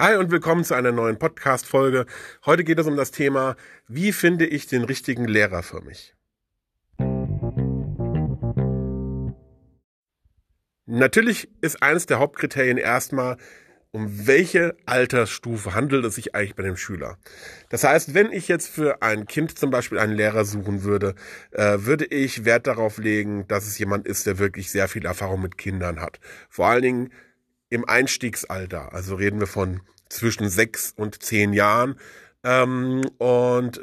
Hi und willkommen zu einer neuen Podcast-Folge. Heute geht es um das Thema, wie finde ich den richtigen Lehrer für mich? Natürlich ist eines der Hauptkriterien erstmal, um welche Altersstufe handelt es sich eigentlich bei dem Schüler. Das heißt, wenn ich jetzt für ein Kind zum Beispiel einen Lehrer suchen würde, äh, würde ich Wert darauf legen, dass es jemand ist, der wirklich sehr viel Erfahrung mit Kindern hat. Vor allen Dingen im Einstiegsalter. Also reden wir von zwischen sechs und zehn Jahren. Ähm, und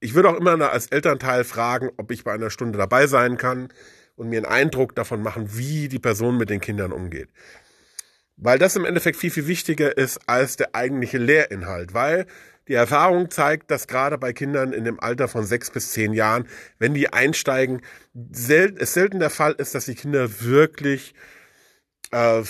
ich würde auch immer als Elternteil fragen, ob ich bei einer Stunde dabei sein kann und mir einen Eindruck davon machen, wie die Person mit den Kindern umgeht. Weil das im Endeffekt viel, viel wichtiger ist als der eigentliche Lehrinhalt. Weil die Erfahrung zeigt, dass gerade bei Kindern in dem Alter von sechs bis zehn Jahren, wenn die einsteigen, sel es selten der Fall ist, dass die Kinder wirklich äh,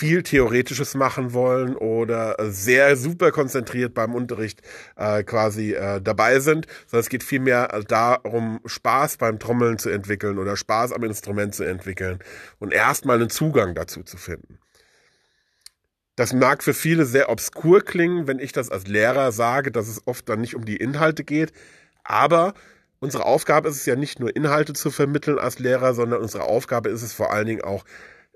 viel Theoretisches machen wollen oder sehr super konzentriert beim Unterricht äh, quasi äh, dabei sind, sondern es geht vielmehr darum, Spaß beim Trommeln zu entwickeln oder Spaß am Instrument zu entwickeln und erstmal einen Zugang dazu zu finden. Das mag für viele sehr obskur klingen, wenn ich das als Lehrer sage, dass es oft dann nicht um die Inhalte geht, aber unsere Aufgabe ist es ja nicht nur Inhalte zu vermitteln als Lehrer, sondern unsere Aufgabe ist es vor allen Dingen auch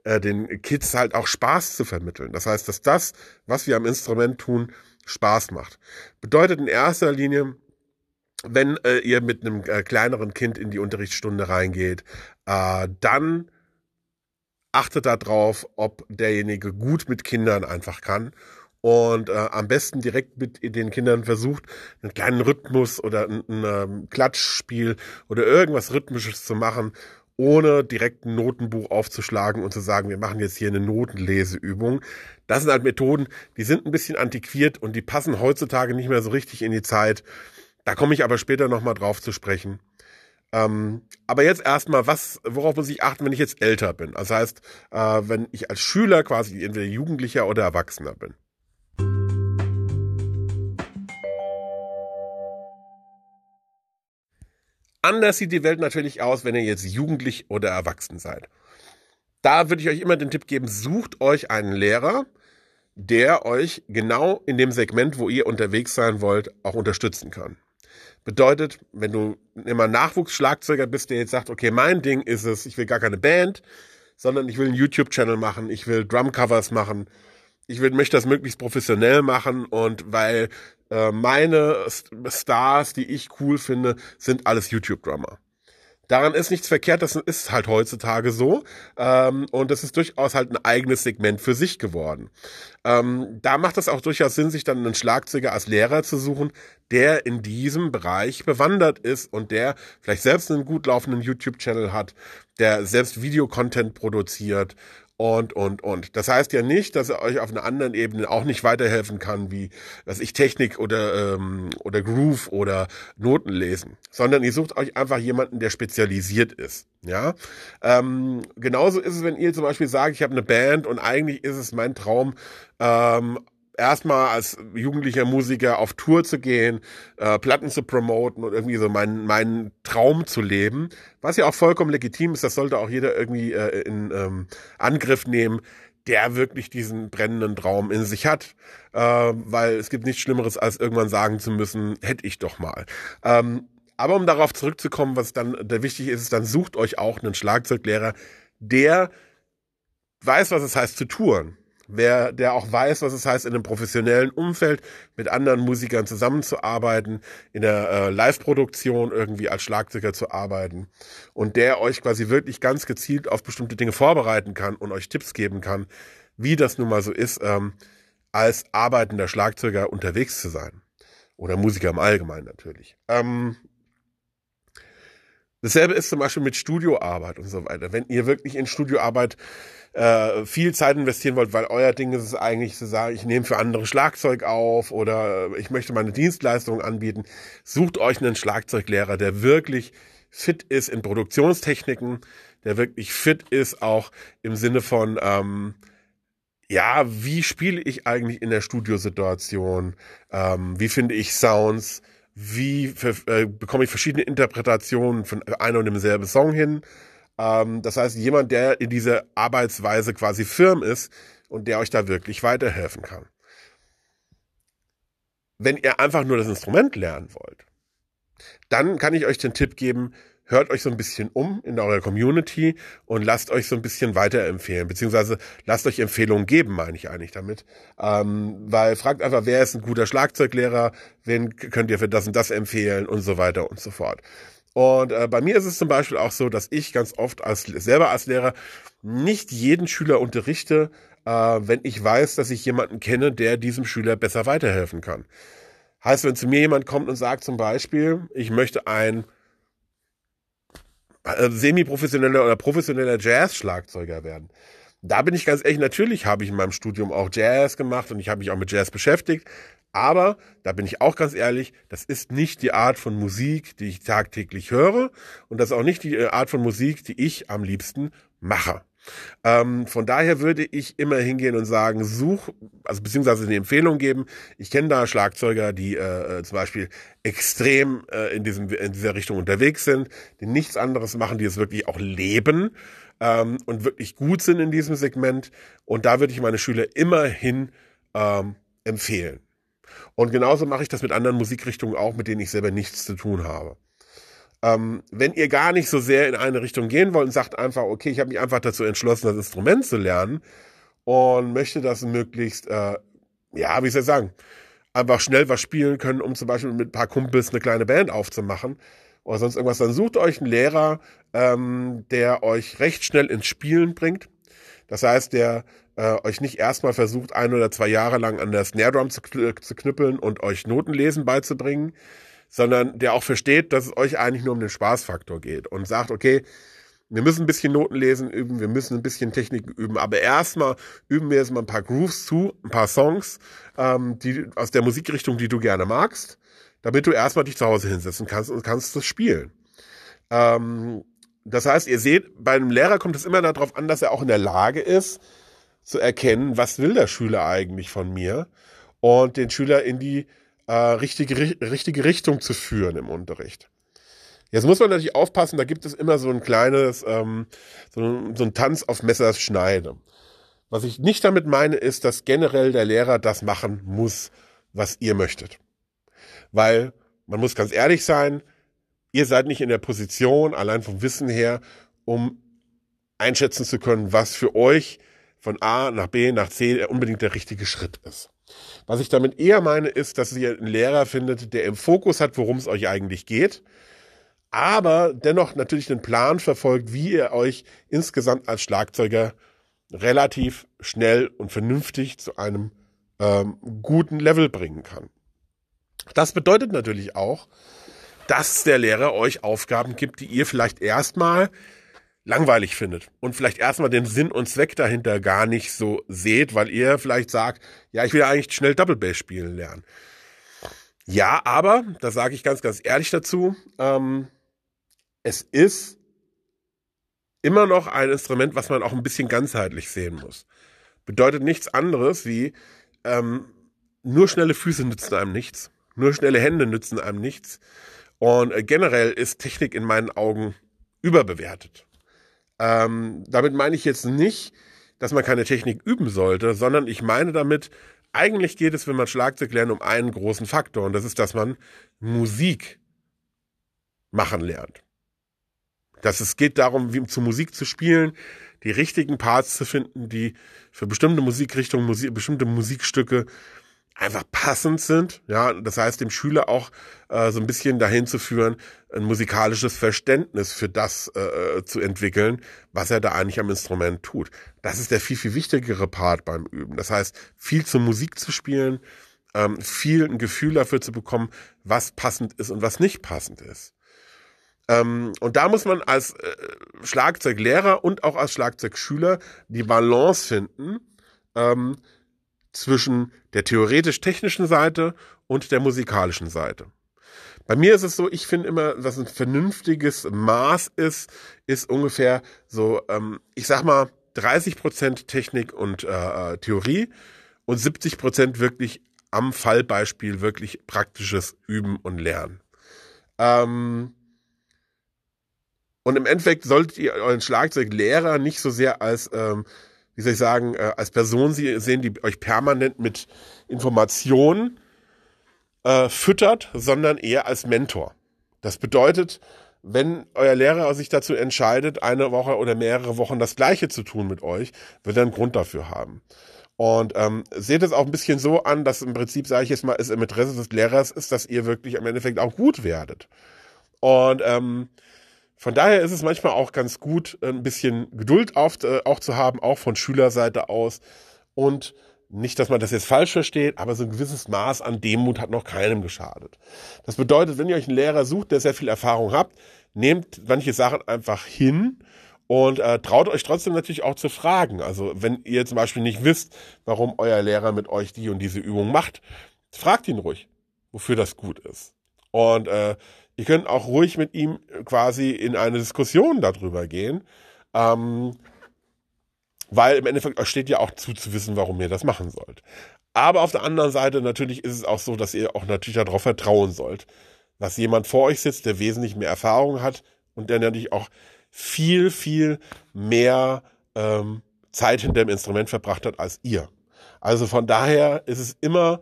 äh, den Kids halt auch Spaß zu vermitteln. Das heißt, dass das, was wir am Instrument tun, Spaß macht. Bedeutet in erster Linie, wenn äh, ihr mit einem äh, kleineren Kind in die Unterrichtsstunde reingeht, äh, dann achtet darauf, ob derjenige gut mit Kindern einfach kann und äh, am besten direkt mit den Kindern versucht, einen kleinen Rhythmus oder ein, ein, ein ähm, Klatschspiel oder irgendwas Rhythmisches zu machen, ohne direkt ein Notenbuch aufzuschlagen und zu sagen, wir machen jetzt hier eine Notenleseübung. Das sind halt Methoden, die sind ein bisschen antiquiert und die passen heutzutage nicht mehr so richtig in die Zeit. Da komme ich aber später nochmal drauf zu sprechen. Ähm, aber jetzt erstmal, was, worauf muss ich achten, wenn ich jetzt älter bin? Das heißt, äh, wenn ich als Schüler quasi entweder Jugendlicher oder Erwachsener bin. Anders sieht die Welt natürlich aus, wenn ihr jetzt jugendlich oder erwachsen seid. Da würde ich euch immer den Tipp geben, sucht euch einen Lehrer, der euch genau in dem Segment, wo ihr unterwegs sein wollt, auch unterstützen kann. Bedeutet, wenn du immer Nachwuchsschlagzeuger bist, der jetzt sagt, okay, mein Ding ist es, ich will gar keine Band, sondern ich will einen YouTube-Channel machen, ich will Drumcovers machen, ich will, möchte das möglichst professionell machen und weil äh, meine Stars, die ich cool finde, sind alles YouTube-Drummer. Daran ist nichts verkehrt, das ist halt heutzutage so. Ähm, und das ist durchaus halt ein eigenes Segment für sich geworden. Ähm, da macht es auch durchaus Sinn, sich dann einen Schlagzeuger als Lehrer zu suchen, der in diesem Bereich bewandert ist und der vielleicht selbst einen gut laufenden YouTube-Channel hat, der selbst Videocontent produziert und, und, und. Das heißt ja nicht, dass er euch auf einer anderen Ebene auch nicht weiterhelfen kann, wie, was ich Technik oder, ähm, oder Groove oder Noten lesen, sondern ihr sucht euch einfach jemanden, der spezialisiert ist. Ja, ähm, genauso ist es, wenn ihr zum Beispiel sagt, ich habe eine Band und eigentlich ist es mein Traum, ähm, erstmal als jugendlicher Musiker auf Tour zu gehen, äh, Platten zu promoten und irgendwie so meinen, meinen Traum zu leben, was ja auch vollkommen legitim ist, das sollte auch jeder irgendwie äh, in ähm, Angriff nehmen, der wirklich diesen brennenden Traum in sich hat, äh, weil es gibt nichts Schlimmeres, als irgendwann sagen zu müssen, hätte ich doch mal. Ähm, aber um darauf zurückzukommen, was dann der wichtig ist, dann sucht euch auch einen Schlagzeuglehrer, der weiß, was es heißt zu touren Wer, der auch weiß, was es heißt, in einem professionellen Umfeld mit anderen Musikern zusammenzuarbeiten, in der äh, Live-Produktion irgendwie als Schlagzeuger zu arbeiten und der euch quasi wirklich ganz gezielt auf bestimmte Dinge vorbereiten kann und euch Tipps geben kann, wie das nun mal so ist, ähm, als arbeitender Schlagzeuger unterwegs zu sein. Oder Musiker im Allgemeinen natürlich. Ähm, Dasselbe ist zum Beispiel mit Studioarbeit und so weiter. Wenn ihr wirklich in Studioarbeit äh, viel Zeit investieren wollt, weil euer Ding ist es eigentlich zu sagen, ich nehme für andere Schlagzeug auf oder ich möchte meine Dienstleistung anbieten, sucht euch einen Schlagzeuglehrer, der wirklich fit ist in Produktionstechniken, der wirklich fit ist auch im Sinne von ähm, ja, wie spiele ich eigentlich in der Studiosituation? Ähm, wie finde ich Sounds? Wie für, äh, bekomme ich verschiedene Interpretationen von einem und demselben Song hin. Ähm, das heißt, jemand, der in dieser Arbeitsweise quasi firm ist und der euch da wirklich weiterhelfen kann. wenn ihr einfach nur das Instrument lernen wollt, dann kann ich euch den Tipp geben, hört euch so ein bisschen um in eurer Community und lasst euch so ein bisschen weiterempfehlen, beziehungsweise lasst euch Empfehlungen geben, meine ich eigentlich damit. Ähm, weil fragt einfach, wer ist ein guter Schlagzeuglehrer, wen könnt ihr für das und das empfehlen und so weiter und so fort. Und äh, bei mir ist es zum Beispiel auch so, dass ich ganz oft als selber als Lehrer nicht jeden Schüler unterrichte, äh, wenn ich weiß, dass ich jemanden kenne, der diesem Schüler besser weiterhelfen kann. Heißt, wenn zu mir jemand kommt und sagt zum Beispiel, ich möchte ein äh, semi-professioneller oder professioneller Jazz-Schlagzeuger werden. Da bin ich ganz ehrlich, natürlich habe ich in meinem Studium auch Jazz gemacht und ich habe mich auch mit Jazz beschäftigt. Aber da bin ich auch ganz ehrlich, das ist nicht die Art von Musik, die ich tagtäglich höre und das ist auch nicht die äh, Art von Musik, die ich am liebsten mache. Ähm, von daher würde ich immer hingehen und sagen, such, also beziehungsweise eine Empfehlung geben. Ich kenne da Schlagzeuger, die äh, äh, zum Beispiel extrem äh, in, diesem, in dieser Richtung unterwegs sind, die nichts anderes machen, die es wirklich auch leben ähm, und wirklich gut sind in diesem Segment. Und da würde ich meine Schüler immerhin ähm, empfehlen. Und genauso mache ich das mit anderen Musikrichtungen auch, mit denen ich selber nichts zu tun habe. Ähm, wenn ihr gar nicht so sehr in eine Richtung gehen wollt und sagt einfach, okay, ich habe mich einfach dazu entschlossen, das Instrument zu lernen und möchte das möglichst, äh, ja, wie soll ich sagen, einfach schnell was spielen können, um zum Beispiel mit ein paar Kumpels eine kleine Band aufzumachen oder sonst irgendwas, dann sucht euch einen Lehrer, ähm, der euch recht schnell ins Spielen bringt. Das heißt, der äh, euch nicht erstmal versucht, ein oder zwei Jahre lang an der Snare Drum zu, zu knüppeln und euch Notenlesen beizubringen, sondern der auch versteht, dass es euch eigentlich nur um den Spaßfaktor geht und sagt, okay, wir müssen ein bisschen Notenlesen üben, wir müssen ein bisschen Technik üben, aber erstmal üben wir jetzt mal ein paar Grooves zu, ein paar Songs, ähm, die aus der Musikrichtung, die du gerne magst, damit du erstmal dich zu Hause hinsetzen kannst und kannst das spielen. Ähm, das heißt, ihr seht, bei einem Lehrer kommt es immer darauf an, dass er auch in der Lage ist, zu erkennen, was will der Schüler eigentlich von mir und den Schüler in die äh, richtige, richtige Richtung zu führen im Unterricht. Jetzt muss man natürlich aufpassen, da gibt es immer so ein kleines, ähm, so, ein, so ein Tanz auf Messers Schneide. Was ich nicht damit meine, ist, dass generell der Lehrer das machen muss, was ihr möchtet. Weil man muss ganz ehrlich sein, ihr seid nicht in der Position, allein vom Wissen her, um einschätzen zu können, was für euch von A nach B nach C unbedingt der richtige Schritt ist. Was ich damit eher meine, ist, dass ihr einen Lehrer findet, der im Fokus hat, worum es euch eigentlich geht, aber dennoch natürlich einen Plan verfolgt, wie ihr euch insgesamt als Schlagzeuger relativ schnell und vernünftig zu einem ähm, guten Level bringen kann. Das bedeutet natürlich auch, dass der Lehrer euch Aufgaben gibt, die ihr vielleicht erstmal langweilig findet und vielleicht erstmal den Sinn und Zweck dahinter gar nicht so seht, weil ihr vielleicht sagt, ja, ich will eigentlich schnell Double Bass spielen lernen. Ja, aber, da sage ich ganz, ganz ehrlich dazu, ähm, es ist immer noch ein Instrument, was man auch ein bisschen ganzheitlich sehen muss. Bedeutet nichts anderes wie, ähm, nur schnelle Füße nützen einem nichts, nur schnelle Hände nützen einem nichts. Und äh, generell ist Technik in meinen Augen überbewertet. Ähm, damit meine ich jetzt nicht, dass man keine Technik üben sollte, sondern ich meine damit, eigentlich geht es, wenn man Schlagzeug lernt, um einen großen Faktor und das ist, dass man Musik machen lernt. Dass es geht darum, wie zu Musik zu spielen, die richtigen Parts zu finden, die für bestimmte Musikrichtungen, Musik, bestimmte Musikstücke einfach passend sind. Ja, das heißt, dem Schüler auch äh, so ein bisschen dahin zu führen, ein musikalisches Verständnis für das äh, zu entwickeln, was er da eigentlich am Instrument tut. Das ist der viel, viel wichtigere Part beim Üben. Das heißt, viel zur Musik zu spielen, ähm, viel ein Gefühl dafür zu bekommen, was passend ist und was nicht passend ist. Ähm, und da muss man als äh, Schlagzeuglehrer und auch als Schlagzeugschüler die Balance finden, ähm, zwischen der theoretisch-technischen Seite und der musikalischen Seite. Bei mir ist es so, ich finde immer, was ein vernünftiges Maß ist, ist ungefähr so, ähm, ich sag mal, 30 Prozent Technik und äh, äh Theorie und 70 Prozent wirklich am Fallbeispiel wirklich praktisches Üben und Lernen. Ähm, und im Endeffekt solltet ihr euren Schlagzeuglehrer nicht so sehr als ähm, wie soll ich sagen, äh, als Person sehen, die euch permanent mit Informationen äh, füttert, sondern eher als Mentor. Das bedeutet, wenn euer Lehrer sich dazu entscheidet, eine Woche oder mehrere Wochen das Gleiche zu tun mit euch, wird er einen Grund dafür haben. Und ähm, seht es auch ein bisschen so an, dass im Prinzip, sage ich jetzt mal, es im Interesse des Lehrers ist, dass ihr wirklich im Endeffekt auch gut werdet. Und ähm, von daher ist es manchmal auch ganz gut, ein bisschen Geduld auf, äh, auch zu haben, auch von Schülerseite aus. Und nicht, dass man das jetzt falsch versteht, aber so ein gewisses Maß an Demut hat noch keinem geschadet. Das bedeutet, wenn ihr euch einen Lehrer sucht, der sehr viel Erfahrung habt, nehmt manche Sachen einfach hin und äh, traut euch trotzdem natürlich auch zu fragen. Also wenn ihr zum Beispiel nicht wisst, warum euer Lehrer mit euch die und diese Übung macht, fragt ihn ruhig, wofür das gut ist. Und äh, ihr könnt auch ruhig mit ihm quasi in eine Diskussion darüber gehen. Ähm, weil im Endeffekt steht ja auch zu, zu wissen, warum ihr das machen sollt. Aber auf der anderen Seite natürlich ist es auch so, dass ihr auch natürlich darauf vertrauen sollt, dass jemand vor euch sitzt, der wesentlich mehr Erfahrung hat und der natürlich auch viel, viel mehr ähm, Zeit hinter dem Instrument verbracht hat als ihr. Also von daher ist es immer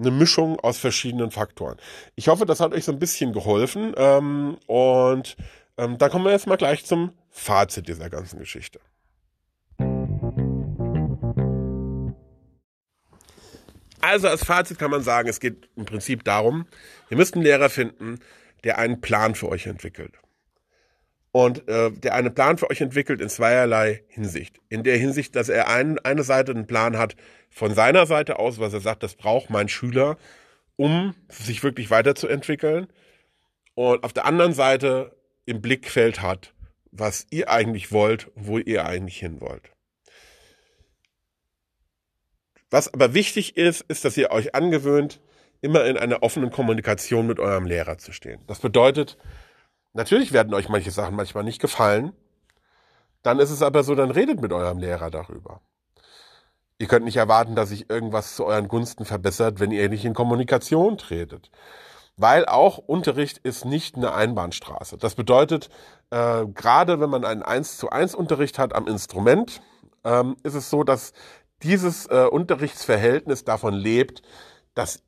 eine Mischung aus verschiedenen Faktoren. Ich hoffe, das hat euch so ein bisschen geholfen. Ähm, und ähm, dann kommen wir jetzt mal gleich zum Fazit dieser ganzen Geschichte. Also als Fazit kann man sagen, es geht im Prinzip darum, ihr müsst einen Lehrer finden, der einen Plan für euch entwickelt. Und äh, der einen Plan für euch entwickelt in zweierlei Hinsicht. In der Hinsicht, dass er ein, eine Seite einen Plan hat von seiner Seite aus, was er sagt, das braucht mein Schüler, um sich wirklich weiterzuentwickeln. Und auf der anderen Seite im Blickfeld hat, was ihr eigentlich wollt, wo ihr eigentlich hin wollt. Was aber wichtig ist, ist, dass ihr euch angewöhnt, immer in einer offenen Kommunikation mit eurem Lehrer zu stehen. Das bedeutet, natürlich werden euch manche Sachen manchmal nicht gefallen. Dann ist es aber so, dann redet mit eurem Lehrer darüber. Ihr könnt nicht erwarten, dass sich irgendwas zu euren Gunsten verbessert, wenn ihr nicht in Kommunikation tretet. Weil auch Unterricht ist nicht eine Einbahnstraße. Das bedeutet, äh, gerade wenn man einen 1 zu 1 Unterricht hat am Instrument, ähm, ist es so, dass dieses äh, Unterrichtsverhältnis davon lebt, dass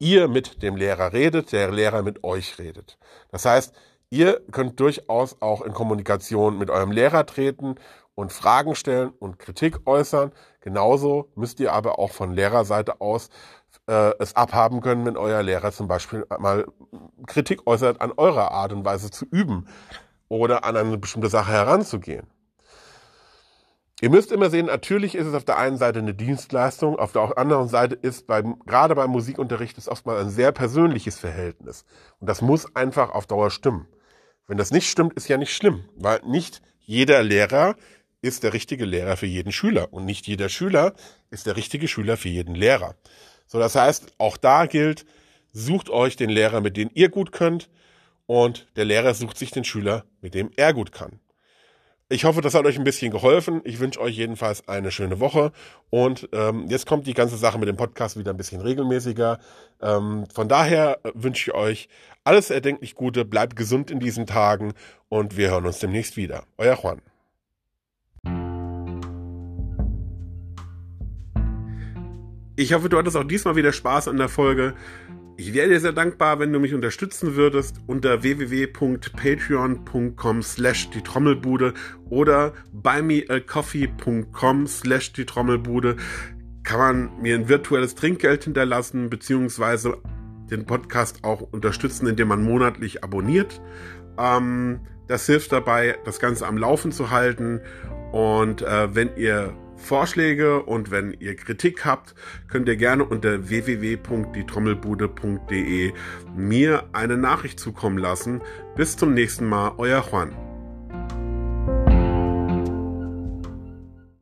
ihr mit dem Lehrer redet, der Lehrer mit euch redet. Das heißt, ihr könnt durchaus auch in Kommunikation mit eurem Lehrer treten und Fragen stellen und Kritik äußern. Genauso müsst ihr aber auch von Lehrerseite aus äh, es abhaben können, wenn euer Lehrer zum Beispiel mal Kritik äußert an eurer Art und Weise zu üben oder an eine bestimmte Sache heranzugehen. Ihr müsst immer sehen, natürlich ist es auf der einen Seite eine Dienstleistung, auf der anderen Seite ist beim, gerade beim Musikunterricht ist oftmal ein sehr persönliches Verhältnis. Und das muss einfach auf Dauer stimmen. Wenn das nicht stimmt, ist ja nicht schlimm, weil nicht jeder Lehrer ist der richtige Lehrer für jeden Schüler und nicht jeder Schüler ist der richtige Schüler für jeden Lehrer. So, das heißt, auch da gilt, sucht euch den Lehrer, mit dem ihr gut könnt und der Lehrer sucht sich den Schüler, mit dem er gut kann. Ich hoffe, das hat euch ein bisschen geholfen. Ich wünsche euch jedenfalls eine schöne Woche. Und ähm, jetzt kommt die ganze Sache mit dem Podcast wieder ein bisschen regelmäßiger. Ähm, von daher wünsche ich euch alles erdenklich Gute. Bleibt gesund in diesen Tagen und wir hören uns demnächst wieder. Euer Juan. Ich hoffe, du hattest auch diesmal wieder Spaß an der Folge. Ich wäre dir sehr dankbar, wenn du mich unterstützen würdest unter www.patreon.com slash die Trommelbude oder buymeacoffee.com slash die Trommelbude kann man mir ein virtuelles Trinkgeld hinterlassen, beziehungsweise den Podcast auch unterstützen, indem man monatlich abonniert. Ähm, das hilft dabei, das Ganze am Laufen zu halten. Und äh, wenn ihr Vorschläge und wenn ihr Kritik habt, könnt ihr gerne unter www.dietrommelbude.de mir eine Nachricht zukommen lassen. Bis zum nächsten Mal, euer Juan.